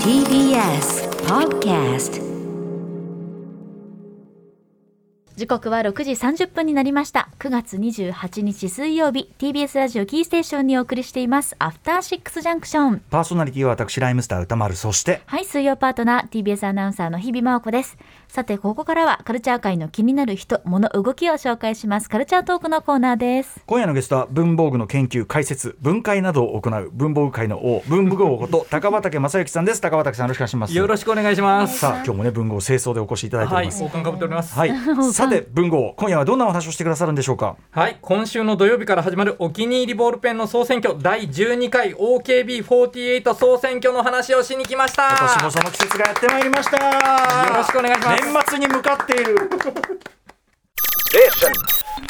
TBS Podcast 時刻は6時30分になりました。9月28日水曜日。TBS ラジオキーステーションにお送りしています。アフターシックスジャンクションパーソナリティは私ライムスター歌丸。そしてはい水曜パートナー TBS アナウンサーの日々真央子です。さてここからはカルチャー界の気になる人物動きを紹介します。カルチャートークのコーナーです。今夜のゲストは文房具の研究解説分解などを行う文房具界の王文具王こと高畑正幸さんです。高畑さんよろしくお願いします。よろしくお願いします。さあ今日もね文豪清掃でお越しいただいておはい、ります。王冠かぶっております。はい、さて文豪今夜はどんなお話をしてくださるんでしょうか？はい、今週の土曜日から始まるお気に入りボールペンの総選挙第12回 OKB48 総選挙の話をしに来ました。今年もその季節がやってまいりましたよろしくお願いします年末に向かっている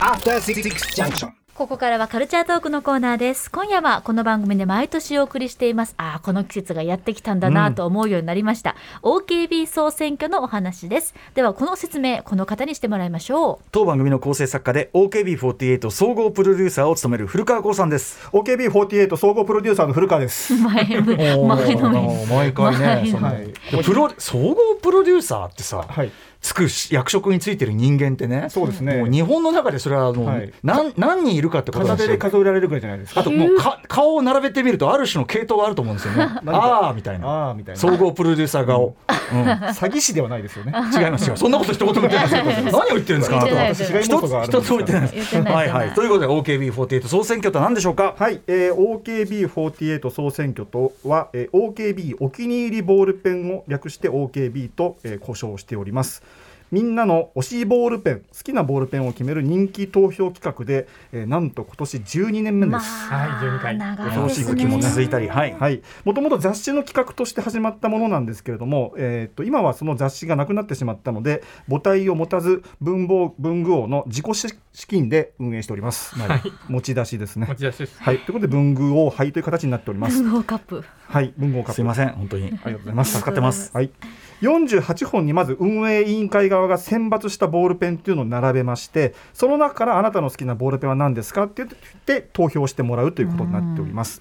After Six Junction. ここからはカルチャートークのコーナーです。今夜はこの番組で毎年お送りしています。ああこの季節がやってきたんだなと思うようになりました、OKB 総選挙のお話です。ではこの説明この方にしてもらいましょ当番組の構成作家で OKB48 総合プロデューサーを務める古川光さんです。OKB48 総合プロデューサーの古川です。う 前前の毎回ね前いでプロ総合プロデューサーってさ、はい。つくし役職についてる人間ってねそうですね。もう日本の中でそれはもう、はい。何何人いるかってことなんですよ。片手で数えられるぐらいじゃないですか。あともうか顔を並べてみるとある種の系統があると思うんですよね。ああみたいな。ああみたいな。総合プロデューサー顔、うん。詐欺師ではないですよね。違いますよ。そんなこと一言も言ってないですよ。何を言ってるんですか？あなたは。言ってない違い要素があるんです一つも言ってないです言ってない。はいはい。ということで OKB48 総選挙とは何でしょうか？はい、えー、OKB48 総選挙とは、えー、OKB お気に入りボールペンを略して OKB と、えー、呼称しております。みんなの推しボールペン、好きなボールペンを決める人気投票企画で、えー、なんと今年12年目です。まあ、はい12回。長恐ろしいたりはいはい、もともと雑誌の企画として始まったものなんですけれども、えー、と今はその雑誌がなくなってしまったので母体を持たず文房文具王の自己資金で運営しております、持ち出しですね。持ち出しです。はい、ということで文具王杯という形になっております。文豪カップ。はい。文具王カップ。すいません。本当に。ありがとうございます。助かってます。はい、48本にまず運営委員会側が選抜したボールペンっていうのを並べましてその中からあなたの好きなボールペンは何ですかって言って投票してもらうということになっております。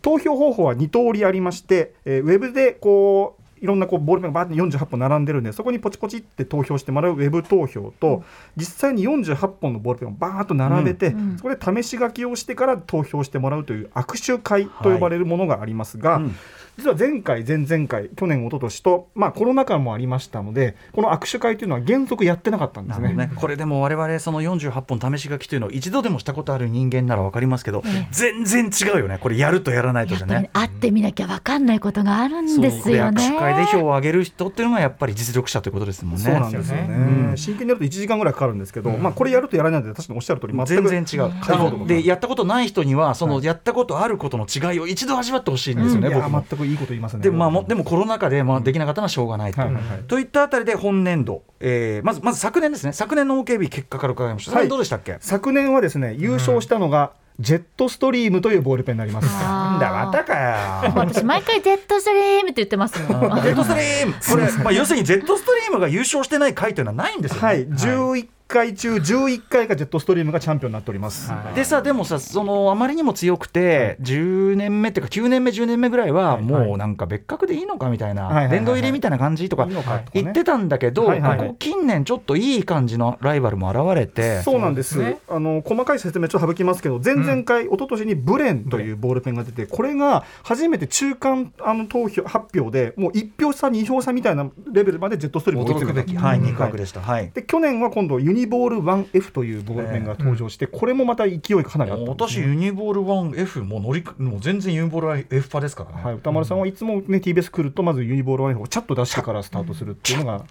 投票方法は2通りありまして、えーウェブでこういろんなこうボールペンがバーって48本並んでるんでそこにポチポチって投票してもらうウェブ投票と、実際に48本のボールペンをバーッと並べて、ん。そこで試し書きをしてから投票してもらうという握手会と呼ばれるものがありますが、うん実は前回前々回去年一昨年とまあコロナ禍もありましたのでこの握手会というのは原則やってなかったんですね。ね、これでも我々その48本試し書きというのを一度でもしたことある人間なら分かりますけど、全然違うよねこれやるとやらないとやっぱりじゃね。会ってみなきゃ分かんないことがあるんですよね。握手会で票を上げる人っていうのがやっぱり実力者ということですもんね。そうなんですよね、うん真剣にやると1時間ぐらいかかるんですけど、まあ、これやるとやらないので確かにおっしゃる通り全く全然違う。でやったことない人にはそのはいやったことあることの違いを一度味わってほしいんですよね、いや僕も。全くいいこと言いますね。でまあ、もでもコロナ禍で、まあ、できなかったのはしょうがないと。といったあたりで本年度、えーまずまず昨年ですね。昨年の OKB 結果から伺いました、どうでしたっけ？昨年はですね優勝したのが、ジェットストリームというボールペンになります。なんだまたかよ。私毎回ジェットストリームって言ってますもん。ジェットストリーム。これ、まあ、要するにジェットストリームが優勝してない回というのはないんですよね。はい、11回中11回がジェットストリームがチャンピオンになっております。でさでもさそのあまりにも強くて、10年目っていうか9年目10年目ぐらいはもうなんか別格でいいのかみたいな、殿堂入りみたいな感じとか言ってたんだけど、近年ちょっといい感じのライバルも現れてそうなんです。ね。あの細かい説明ちょっと省きますけど前々回、一昨年にブレンというボールペンが出てこれが初めて中間あの投票発表でもう1票差2票差みたいなレベルまでジェットストリームが追いてくべき、はい、肉薄でした。はい。で去年は今度ユニボール 1F というボールペンが登場して、これもまた勢いがかなりあったね。私ユニボール 1F もう乗りもう全然ユニボール F 派ですからね。はい、歌丸さんはいつも、ね、TBS 来るとまずユニボール 1F をチャッと出してからスタートするっていうのがか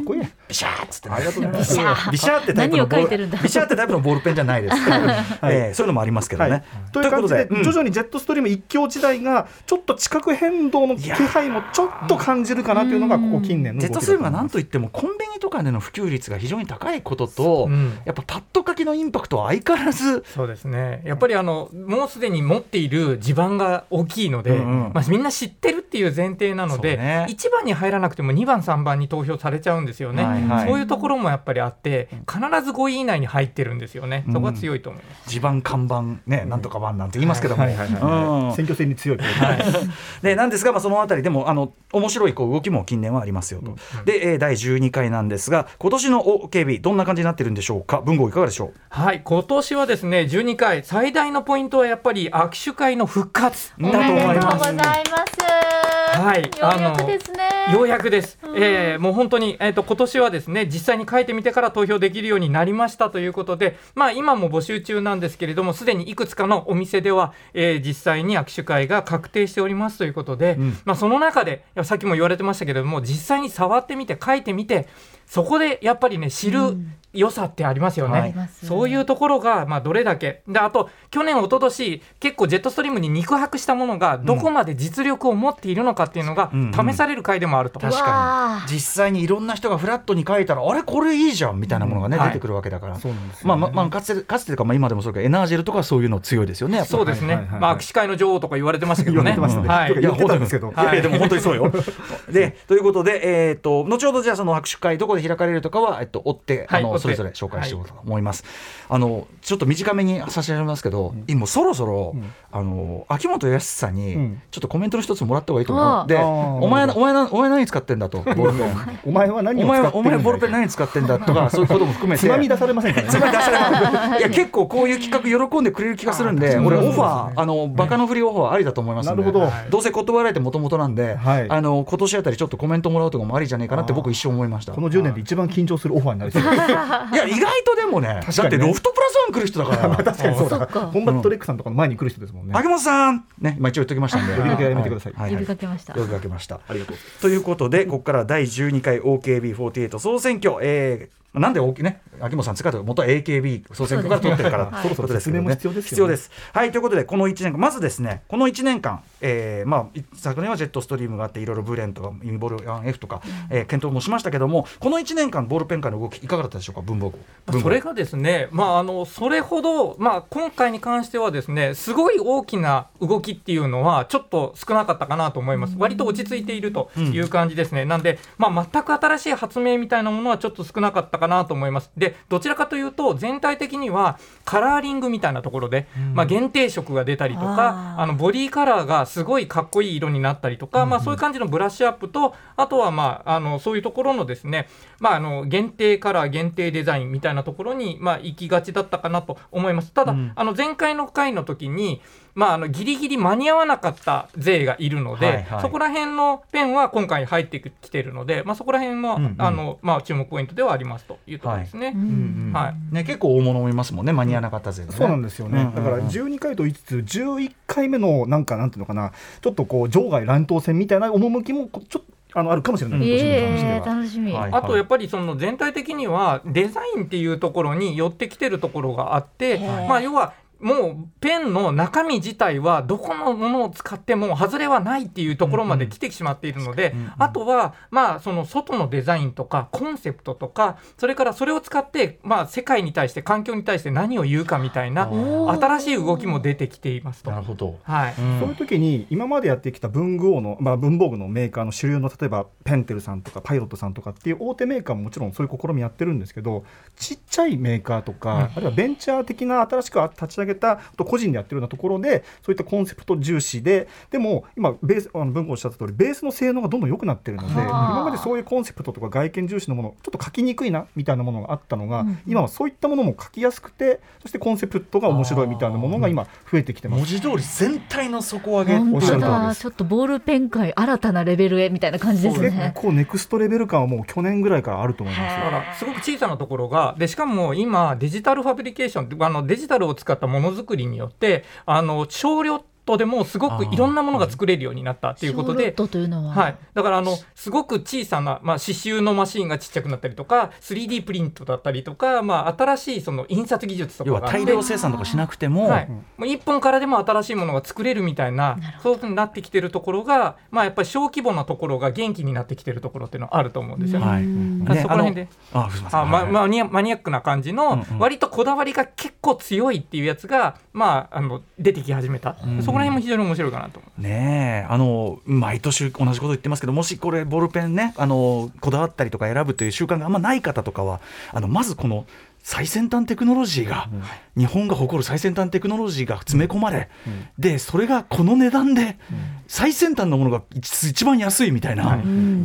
っこいいね。ビシャーっつってね、ありがとうございます。ビシャービシャーってタイプのボ何を書いてるんだールビシャーってタイプのボールペンじゃないです。えーそういうのもありますけどね。はい、という感じでうん。徐々にジェットストリーム一強時代がちょっと地殻変動の気配もちょっと感じるかなというのがここ近年の動きだとジェットストリームは思います何といってもコンビニとかでの普及率が非常に高いことと、うん。やっぱパッド書きのインパクトは相変わらずそうですね。やっぱりあのもうすでに持っている地盤が大きいので、うんうん。まあ、みんな知ってるっていう前提なので、ね。1番に入らなくても2番3番に投票されちゃうんですよね、はいはい。そういうところもやっぱりあって必ず5位以内に入ってるんですよね、そこは強いと思います。地盤看板ねなんとか番なんて言いますけども、はいはいはい。選挙戦に強い。で。なんですが、まあ、そのあたりでもあの面白いこう動きも近年はありますよと、で、えー第12回なんですが今年の OKB どんな感じになってるんでしょうか？文豪いかがでしょう？はい、今年はですね12回最大のポイントはやっぱり握手会の復活だとおめでとう思います。ございます。はいようやくですね。ようやくです、えーもう本当に、えー、と今年はですね実際に書いてみてから投票できるようになりましたということで、まあ、今も募集中なんですけれどもすでにいくつかのお店では、えー実際に握手会が確定しておりますということで、まあ、その中でさっきも言われてましたけれども実際に触ってみて書いてみてそこでやっぱりね知る良さってありますよね、はい。そういうところが、まあ、どれだけ。であと去年一昨年結構ジェットストリームに肉薄したものがどこまで実力を持っているのかっていうのがうんうん。試される回でもあると。思います確かに。実際にいろんな人がフラットに書いたらあれこれいいじゃんみたいなものがね、うんはい。出てくるわけだから。そうなんですよね。まあまあまあかつてかつてというかまあ今でもそうかエナージェルとかそういうの強いですよねやっぱ。そうですね、はいはいはい。まあ、握手会の女王とか言われてましたけどね。言われてましたね。はい。言ってたんですけど。はい。いやでも本当にそうよ。でということで、えー、と後ほどじゃあその握手会どこで開かれるとかは、えっと、追って、あのはい追って。それぞれ紹介していこうと思います。あのちょっと短めに差し上げますけど、今そろそろ、あの秋元康さんに、うん。ちょっとコメントの一つもらった方がいいと思うああよ。でお前なお前なお前何使ってんだと。ボールペン。お前は何お前お前ボールペン何使ってんだとか そういうことも含めて。つまみ出されませんからね。つまみ出されますいや結構こういう企画喜んでくれる気がするんであ俺オファーあのバカの振りオファーありだと思いますなるほど。どうせ断られてもともとなんで、はい。あの今年あたりちょっとコメントもらうとかもありじゃねえかなって僕一瞬思いました。この10年で一番緊張するオファーになりそう。です。いや意外とでもねだってロフトプラスワン来る人だから。確かにそうだ。コンバット REC さんとかの前に来る人ですもんね。秋元さんね今一応言っときましたんで。呼びかけやめてください。呼びかけました呼びかけましたありがとう。ということでここから第12回 OKB48 総選挙、えーなんで大きね秋元さん使うと元は AKB 総選挙から取ってるからそうですね。とい。うことですけどね。説明も必要ですよね。必要です。はいということでこの1年間まずですねこの1年間、えーまあい昨年はジェットストリームがあっていろいろブレンとかインボル 1F とか、えー検討もしましたけどもこの1年間ボールペン界の動きいかがだったでしょうか文房具。文房具。それがですね、まあ、あのそれほど、まあ、今回に関してはですねすごい大きな動きっていうのはちょっと少なかったかなと思います、割と落ち着いているという感じですね、なんで、まあ、全く新しい発明みたいなものはちょっと少なかったかなと思います。でどちらかというと全体的にはカラーリングみたいなところで、まあ、限定色が出たりとかあのボディカラーがすごいかっこいい色になったりとか、まあ、そういう感じのブラッシュアップとあとは、まあ、あのそういうところのですね、まあ、あの限定カラー限定デザインみたいなところに、まあ、行きがちだったかなと思います。ただ、あの前回の回の時にまあ、あのギリギリ間に合わなかった勢がいるので、はいはい。そこら辺のペンは今回入ってきてるので、まあ、そこら辺も、うんうん。あのまあ、注目ポイントではありますというところですね。うんはい。ね、結構大物もいますもんね間に合わなかったぜ、ね。そうなんですよね、うんうんうん。だから12回と言いつつ11回目のなんかなんていうのかなちょっとこう場外乱闘戦みたいな趣もこちょっとあのあるかもしれない、ええは。楽しみ。はいあとやっぱりその全体的にはデザインっていうところに寄ってきてるところがあって、まあ、要はもうペンの中身自体はどこのものを使っても外れはないっていうところまで来てしまっているので、あとはまあその外のデザインとかコンセプトとかそれからそれを使ってまあ世界に対して環境に対して何を言うかみたいな新しい動きも出てきていますと。なるほど、はい。うん。そういう時に今までやってきた文具王の、まあ、文房具のメーカーの主流の例えばペンテルさんとかパイロットさんとかっていう大手メーカーももちろんそういう試みやってるんですけどちっちゃいメーカーとか、あるいはベンチャー的な新しく立ち上げたあと個人でやってるようなところでそういったコンセプト重視ででも今ベースあの文具おっしゃった通りベースの性能がどんどん良くなってるのではあ。今までそういうコンセプトとか外見重視のものちょっと書きにくいなみたいなものがあったのが、今はそういったものも書きやすくてそしてコンセプトが面白いみたいなものが今増えてきてます。文。字通り全体の底上げ本おっしゃ当る通りです。だちょっとボールペン界新たなレベルへみたいな感じです結ね。構ネクストレベル感はもう去年ぐらいからあると思います。よ。だからすごく小さなところがでしかも今デジタルファブリケーションあのデジタルを使ったものものづくりによってあの少量とでもすごくいろんなものが作れるようになったっていうことでショーロッ。トというのは、はい、だからあのすごく小さな、まあ、刺繍のマシンがちっちゃくなったりとか 3D プリントだったりとか、まあ、新しいその印刷技術とか大量生産とかしなくても、はい、もう1本からでも新しいものが作れるみたいなそういうふうになってきてるところが、まあ、やっぱり小規模なところが元気になってきてるところっていうのはあると思うんですよ。ね。はい。そこら辺で。あのあまあマニアマニアックな感じの、うんうん。割とこだわりが結構強いっていうやつが、まあ、あの出てき始めた、そこらこら辺も非常に面白いかなと。ねあの毎年同じこと言ってますけどもしこれボールペンねあのこだわったりとか選ぶという習慣があんまない方とかはあのまずこの最先端テクノロジーが、日本が誇る最先端テクノロジーが詰め込まれ、でそれがこの値段で、最先端のものが一一番安いみたいな、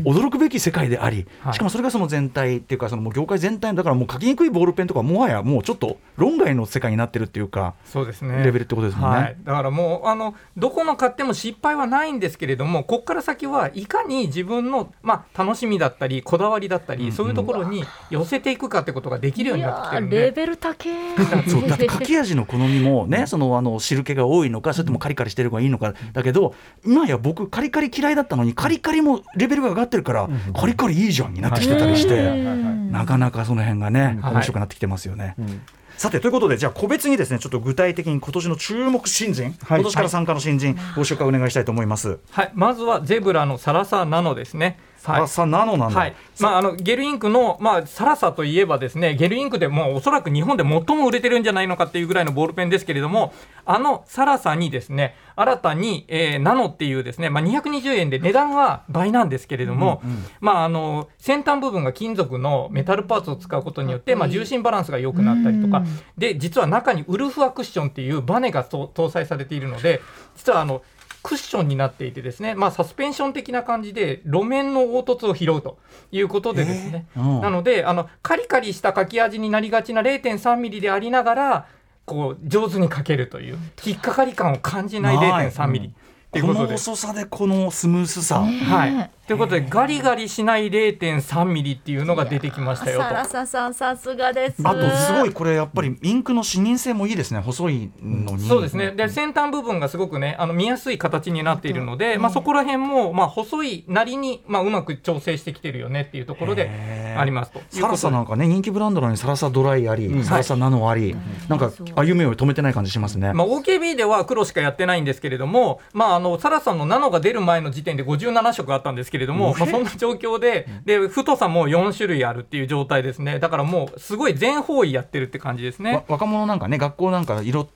驚くべき世界であり、はい。しかもそれがその全体っていうかそのもう業界全体のだからもう書きにくいボールペンとかもはやもうちょっと論外の世界になってるっていうかそうですね。レベルってことですもんね。はい、だからもうあのどこの買っても失敗はないんですけれどもここから先はいかに自分の、まあ、楽しみだったりこだわりだったり、そういうところに寄せていくかってことができるよういになってきてやるんで。ーレベル高え そうだって書き味の好みもねそのあの汁気が多いのかそれともカリカリしてる方がいいのかだけど今や僕カリカリ嫌いだったのにカリカリもレベルが上がってるからカリカリいいじゃんになってきてたりしてうん。なかなかその辺がねはい面白くなってきてますよね。うんさてということでじゃあ個別にですねちょっと具体的に今年の注目新人、はい。今年から参加の新人、ご紹介お願いしたいと思います。はい、まずはゼブラのサラサナノですね。はいあさナノなんだ。はい。まあ、あのゲルインクの、まあ、サラサといえばですねゲルインクでもうおそらく日本で最も売れてるんじゃないのかっていうぐらいのボールペンですけれどもあのサラサにですね新たに、えーナノっていうですね、まあ、220円で値段は倍なんですけれども、まあ、あの先端部分が金属のメタルパーツを使うことによって、まあ、重心バランスが良くなったりとか。うんで実は中にウルフアクッションっていうバネがと搭載されているので実はあのクッションになっていてですね、まあ、サスペンション的な感じで路面の凹凸を拾うということでですね、うん。なのであのカリカリした書き味になりがちな0.3ミリでありながらこう上手に書けるという引っかかり感を感じないない0.3ミリこの。遅さでこのスムースさ。はい、ということでガリガリしない0.3ミリっていうのが出てきましたよと。サラサさんさすがです。あとすごいこれやっぱりインクの視認性もいいですね。細いのに。そうですね。で先端部分がすごくねあの見やすい形になっているので、まあ、そこら辺も、まあ、細いなりに、まあ、うまく調整してきてるよねっていうところでありますと。サラサなんかね人気ブランドなのにサラサドライあり、うん。サラサナノあり、なんか歩みを止めてない感じしますね。まあ、OKB では黒しかやってないんですけれども、まあ、あのサラさんのナノが出る前の時点で57色あったんですけれども、まあ、そんな状況でで太さも4種類あるっていう状態ですね。だからもうすごい全方位やってるって感じですね。わ。若者なんかね学校なんか色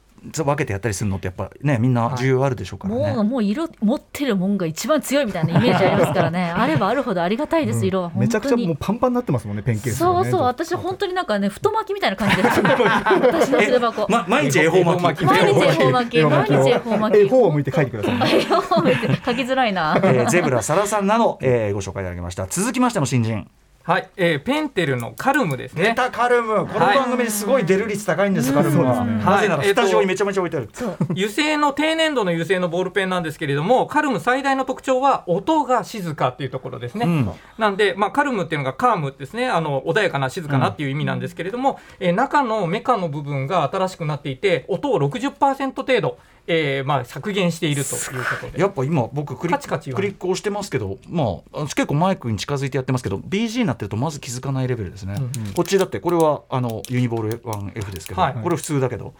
分けてやったりするのってやっぱねみんな需要あるでしょうからね。もうもう色持ってるもんが一番強いみたいなイメージありますからね。あればあるほどありがたいです、色は本当に。めちゃくちゃもうパンパンになってますもんねペンケースがね。そうそう。私本当になんかね太巻きみたいな感じです 私の筆箱。ま、毎日恵方巻き？毎日恵方巻き。毎日恵方巻き。A4 を向いて書いてください。絵本見て。書きづらいな。えーゼブラサラサナノ、えーご紹介いただきました。続きましての新人。はい、えーペンテルのカルムですね。タカルム。この番組すごい出る率高いんです、カルムは。ね。なぜならはい。スタジオにめちゃめちゃ置いてある。そう。油性の低粘土の油性のボールペンなんですけれどもカルム最大の特徴は音が静かっていうところですね、うん。なんで、まあ、カルムっていうのがカームですね。あの穏やかな静かなっていう意味なんですけれども、えー中のメカの部分が新しくなっていて音を60%程度、えーまあ、削減しているということで。やっぱ今僕クリカチカチはクリックをしてますけど、まあ、結構マイクに近づいてやってますけど BG になってるとまず気づかないレベルですね、うんこっちだってこれはあのユニボール 1F ですけど、はい。これ普通だけど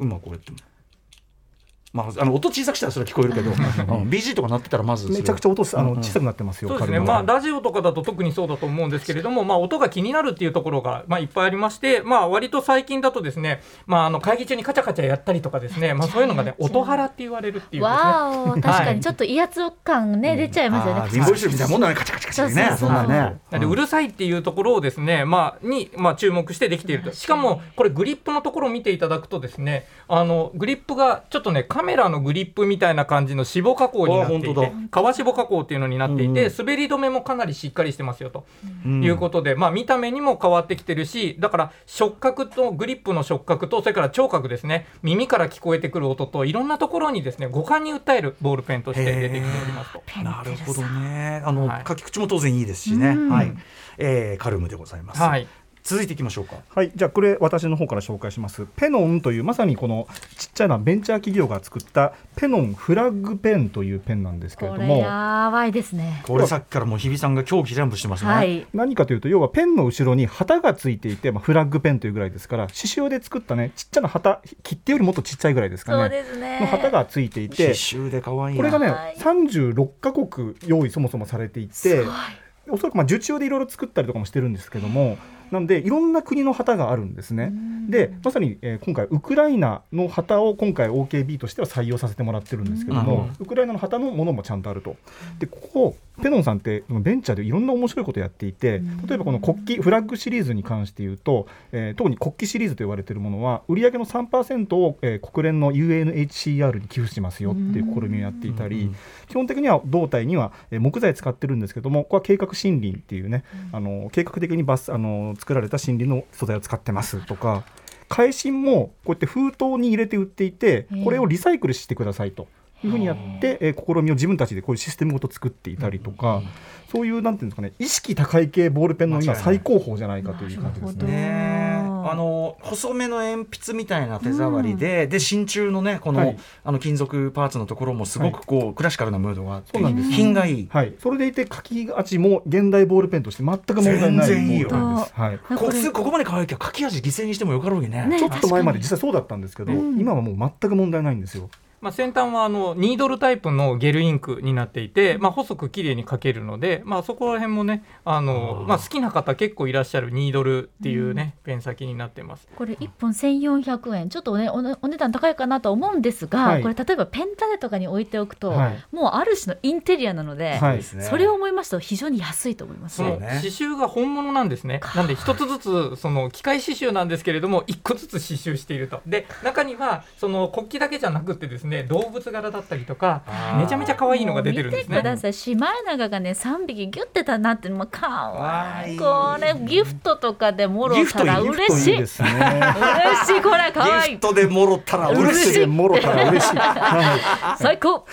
今こうやって。も。まあ、あの音小さくしたらそれは聞こえるけど、うん、BG とか鳴ってたらまずめちゃくちゃ音すあの小さくなってますよそうですね、まあ、ラジオとかだと特にそうだと思うんですけれども、まあ、音が気になるっていうところが、まあ、いっぱいありまして、まあ、割と最近だとですね、まあ、あの会議中にカチャカチャやったりとかですね、まあ、そういうのがね音ハラって言われるっていうわお確かはいにちょっと威圧感ね、出ちゃいますよね貧乏臭みたいなもんだねカチャカチャカチャねそうそうそう。そんなね。うるさいっていうところをですね、まあ、に、まあ、注目してできていると。しかも、これグリップのところを見ていただくとですね、あの、グリップがちょっとね、カメラのグリップみたいな感じの脂肪加工になっていて、皮脂肪加工っていうのになっていて、滑り止めもかなりしっかりしてますよとうん。いうことで、まあ、見た目にも変わってきてるし、だから触覚と、グリップの触覚と、それから聴覚ですね、耳から聞こえてくる音と、いろんなところにですね、五感に訴えるボールペンとして出てきておりますと。なるほどね。あの、はい。書き口も当然いいですしね、うん。はい。えーカルムでございます、はい。続いていきましょうか。はい、じゃあこれ私の方から紹介します。ペノンというまさにこのちっちゃなベンチャー企業が作ったペノンフラッグペンというペンなんですけれこれどもやばいですね。これさっきからもう日比さんが狂気ジャンプしてますね、はい。何かというと要はペンの後ろに旗がついていて、まあ、フラッグペンというぐらいですから刺繍で作ったねちっちゃな旗切手よりもっとちっちゃいぐらいですかそうねですね。の旗がついてい刺て繍で可愛いな。これがねはい36カ国用意そもそもされていておそらくまあ受注でいろいろ作ったりとかもしてるんですけどもなのでいろんな国の旗があるんですね。でまさに、えー今回ウクライナの旗を今回 OKB としては採用させてもらってるんですけども、ウクライナの旗のものもちゃんとあると。でここペノンさんってベンチャーでいろんな面白いことをやっていて例えばこの国旗フラッグシリーズに関して言うと、えー特に国旗シリーズと言われているものは売上の3%を、えー国連の UNHCR に寄付しますよっていう試みをやっていたり、基本的には胴体には、えー木材使ってるんですけどもここは計画森林っていうね、あの計画的にバスあの作られた森林の素材を使ってますとか海進もこうやって封筒に入れて売っていてこれをリサイクルしてくださいと。いうふうにやって、えー試みを自分たちでこういうシステムごと作っていたりとか、そういうなんていうんですかね意識高い系ボールペンの今最高峰じゃないかという感じですね。あの細めの鉛筆みたいな手触りで、で真鍮のねこの,、はい。あの金属パーツのところもすごくこう、クラシカルなムードがあってそうなんです。品がいい、はい、それでいて書き味も現代ボールペンとして全く問題ないボ全然いいよ。はい。これこすここまで可愛いけど書き味犠牲にしてもよかろうにね。ねちょっと前まで確実際そうだったんですけど、今はもう全く問題ないんですよ。まあ、先端はあのニードルタイプのゲルインクになっていて、まあ、細く綺麗に描けるので、まあ、そこら辺もねあのまあ、好きな方結構いらっしゃるニードルっていうね、ペン先になってます。これ1本1400円。ちょっとお,、ね、おねお値段高いかなとは思うんですが、はい。これ例えばペン立てとかに置いておくと、はい。もうある種のインテリアなので、はい。それを思いますと非常に安いと思いますね。刺繍が本物なんですね。なんで一つずつその機械刺繍なんですけれども一個ずつ刺繍していると。で中にはその国旗だけじゃなくてですね動物柄だったりとかめちゃめちゃ可愛いのが出てるんですね。見てください。シマエナガがね3匹ギュッてたなってもうかわい。いこれギフトとかでもろたらギフト嬉しい。いいですね。嬉しいこれかわい。いギフトでもろったら嬉しい。もろたら嬉しい。はい最高。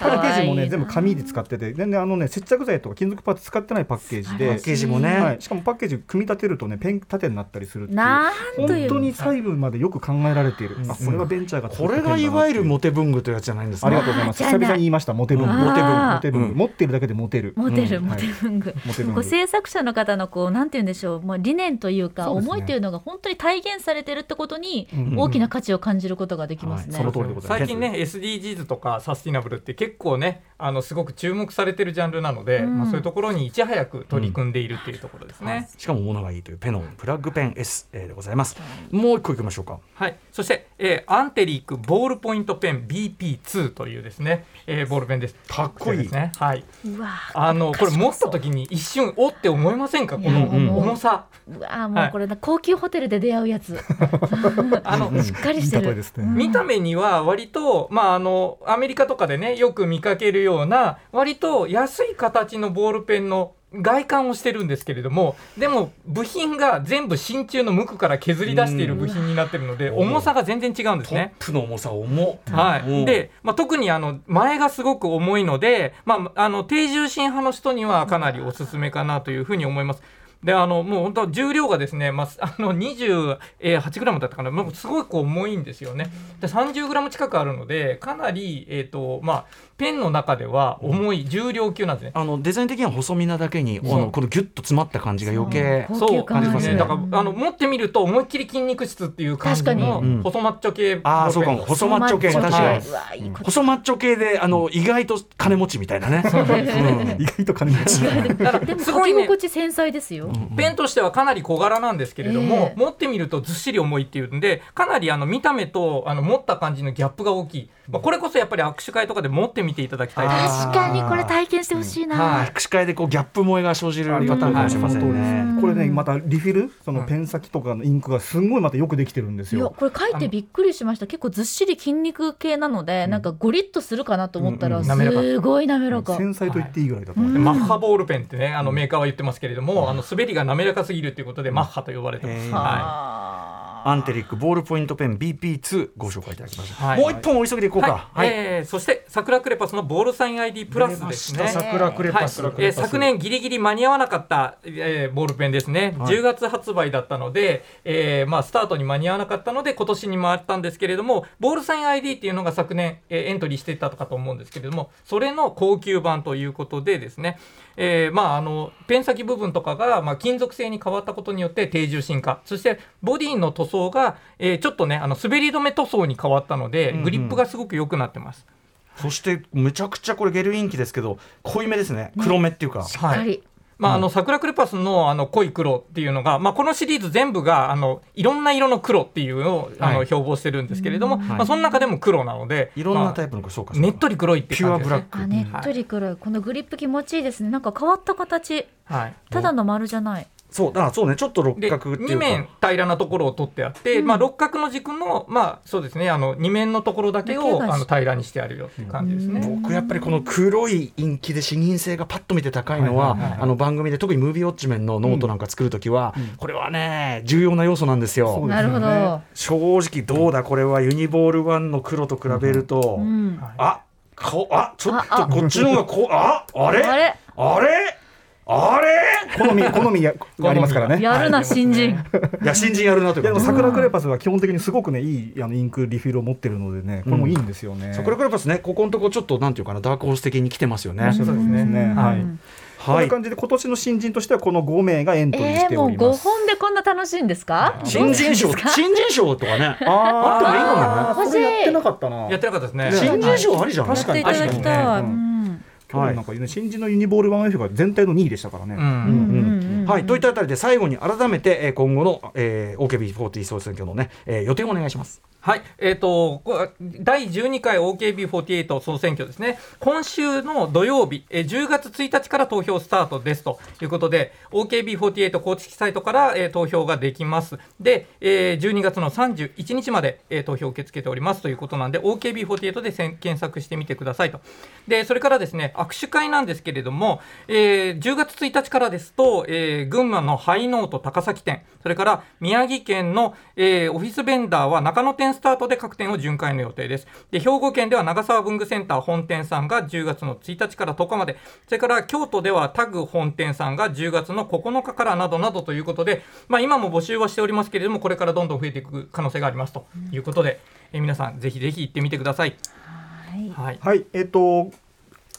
パッケージもね全部紙で使ってて。全然あのね接着剤とか金属パーツ使ってないパッケージパでッ、ケージもね、はい、しかもパッケージ組み立てるとねペン立てになったりするっていう。なんと本いう当に細部までよく考えられている、あこれはベンチャーが作これがいわゆるモテ文具というやつじゃないんですね。ありがとうございます。久々に言いました。モテ文具。あモテ文具ーモテ文具、うん。持ってるだけでモテる。モテる、うん。モテ文具、こう制作者の方のこうなんて言うんでしょう、もう理念というか思いというのが本当に体現されてるってことに大きな価値を感じることができますね。はい。その通りでございます。最近ね SDGs とかサスティナブルって結構ねあのすごく注目されてるジャンルなので、うん。まあ、そういうところにいち早く取り組んでいるっていうところですね。しかも物がいいというペノンプラッグペン S えーでございます。もう一個いきましょうか。はい、そして、えーアンテリークボールポイントペン BP2 というですね、えーボールペンです。かっこいいですね。はい。うわあのこれ持った時に一瞬おって思いませんか？この重さ。うわもうこれ、高級ホテルで出会うやつ あのしっかりしてるいい例えですね見た目には割と、まあ、あのアメリカとかでねよく見かけるような割と安い形のボールペンの外観をしてるんですけれどもでも部品が全部真鍮の無垢から削り出している部品になってるのでうん重さが全然違うんですトッね。プの重さ重っはい、うん。で、まあ、特にあの前がすごく重いので、まあ、あの低重心派の人にはかなりおすすめかなというふうに思います。であのもう本当重量がですね、まあ、あの28グラムだったかな、もうすごく重いんですよね。で30グラム近くあるのでかなり、えーとまあ、ペンの中では重い重量級なんですね。あのデザイン的には細身なだけに、あのこのギュッと詰まった感じが余計そう。感ですね。だかうんらあの持ってみると思いっきり筋肉質っていう感じの細マッチョ系ああそうかも。細マッチョ系確かに。細マッチョ系。うわいいこと細マッチョ系であの意外と金持ちみたいなね、うん。意外と金持ち。だからでも書き すごいね。心地繊細ですよ。ペンとしてはかなり小柄なんですけれども、ええ。持ってみるとずっしり重いっていうんでかなりあの見た目とあの持った感じのギャップが大きい、まあ、これこそやっぱり握手会とかで持ってみていただきたい確かにこれ体験してほしいな。はい。握手会でこうギャップ萌えが生じるパターンかもしれませんね。これねまたリフィル？そのペン先とかのインクがすんごいまたよくできてるんですいやよ。これ書いてびっくりしました。結構ずっしり筋肉系なので、なんかゴリッとするかなと思ったら、すごい滑らか、繊細と言っていいぐらいだと思いでます。マッハボールペンってねあのメーカーは言ってますけれども、あの滑りが滑らかすぎるということで、マッハと呼ばれてます、はアンテリックボールポイントペン BP2 ご紹介いただきました。はい。もう一本お急ぎでいこういか。はい。えーそして桜クレパスのボールサイン ID プラスですね。桜クレパス。はい。えー昨年ギリギリ間に合わなかった、えーボールペンですね、はい。10月発売だったので、えーまあ、スタートに間に合わなかったので今年に回ったんですけれどもボールサイン ID っていうのが昨年、えーエントリーしていたかと思うんですけれどもそれの高級版ということでですね、えーまあ、あのペン先部分とかが、まあ、金属製に変わったことによって低重心化。そしてボディの塗装が、えーちょっとねあの滑り止め塗装に変わったのでうんうん。グリップがすごく良くなってます。そしてめちゃくちゃこれゲルインキですけど濃いめですね。黒目っていうか。しっかり、まあ、あの桜クレパスのあの濃い黒っていうのが、まあ、このシリーズ全部があのいろんな色の黒っていうのをあのはい。標榜してるんですけれども、まあ、その中でも黒なので、いろんなまあタイプのそうかねっとり黒いってピュ感じですね。アブラック。あねっとり黒い。このグリップ気持ちいいですね。なんか変わった形。はい。ただの丸じゃないそうだからそうねちょっと六で角っていう2面か平らなところを取ってあって、まあ、六角の軸の、まあ、そうですねあの2面のところだけをあの平らにしてあるよっていう感じですね。僕やっぱりこの黒いインキで視認性がパッと見て高いのは,、あの番組で特にムービーウォッチメンのノートなんか作るときは、これはね重要な要素なんですよ。なるほど。正直どうだこれはユニボール1の黒と比べると、うん。あ顔あちょっとこっちの方がこうああれ？あれ？あれ？あれ？好み好みが。ありますからね。やるな新人。いや新人やるなといいうやでもか、桜クレパスは基本的にすごくねいいあのインクリフィルを持ってるのでねこれもいいんですよね。桜クレパスねここのとこちょっとなんていうかなダークホース的に来てますよね。そうですね。ねはい。うんこんはない感じで今年の新人としてはこの5名がエントリーしえー、もう5ております。本でこんな楽しいんですか？新人賞どうですか？新人賞とかね。ああってもいいかもね。やってなかったな。やってなかったですね。新人賞ありじゃん、確かにやっていただきたい、確かにねうん今日なんかね新人のユニボール 1F が全体の2位でしたからね。はい、といったあたりで最後に改めてえー今後の、えー、OKB40 総選挙のね、えー予定をお願いします。はい、えっ、と、第12回 OKB48 総選挙ですね。今週の土曜日、えー10月1日から投票スタートですということで、OKB48 公式サイトから、えー投票ができます。で、えー12月の31日まで、えー投票を受け付けておりますということなんで、OKB48 で検索してみてくださいと。で、それからですね、握手会なんですけれども、えー10月1日からですと、えー群馬のハイノート高崎店、それから宮城県の、えーオフィスベンダーは中野店スタートで各店を巡回の予定です。で、兵庫県では長沢文具センター本店さんが10月の1日から10日まで、それから京都ではタグ本店さんが10月の9日からなどなどということで、まあ今も募集はしておりますけれども、これからどんどん増えていく可能性がありますということで、えー皆さんぜひぜひ行ってみてください。はい。はい、えっ、とお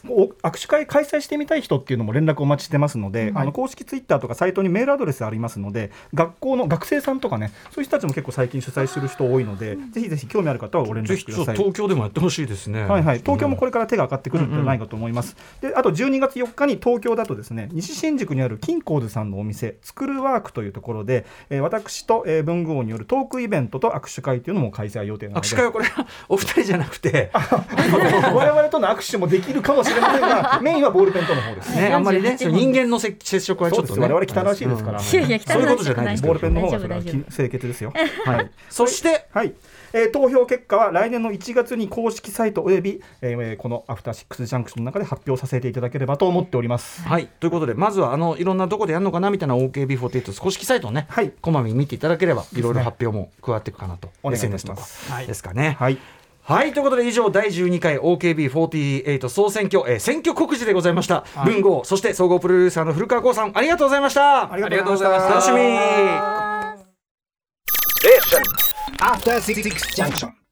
握手会開催してみたい人っていうのも連絡お待ちしてますので、あの公式ツイッターとかサイトにメールアドレスありますので学校の学生さんとかねそういう人たちも結構最近主催する人多いのでぜひぜひ興味ある方はご連絡ください。東京でもやってほしいですね。はいはい、東京もこれから手が上がってくるんじゃないかと思います。であと12月4日に東京だとですね西新宿にある金光図さんのお店スクールワークというところで、えー私と、えー文具王によるトークイベントと握手会というのも開催予定なので。握手会はこれはお二人じゃなくて、我々との握手もできるかもしれませんが メインはボールペンとの方です。ね、あんまりね、48そう人間のせ接触はちょっとね、我々汚らしいですからそういうことじゃないですボールペンの方が清潔ですよ。はい。そして、はい、えー投票結果は来年の1月に公式サイトおよび、えーこのアフターシックスジャンクションの中で発表させていただければと思っております。はい、ということで、まずはあのいろんなところでやるのかなみたいな OKB48 公式サイトをね、はい。こまめに見ていただければ、いろいろ発表も加わっていくかなと、お願いいたし SNS とかですかね。はい、はい、ということで以上第12回 OKB48 総選挙、えー選挙告示でございました。文豪、そして総合プロデューサーの古川光さん、ありがとうございました。ありがとうございました楽しみ。After Six Junction.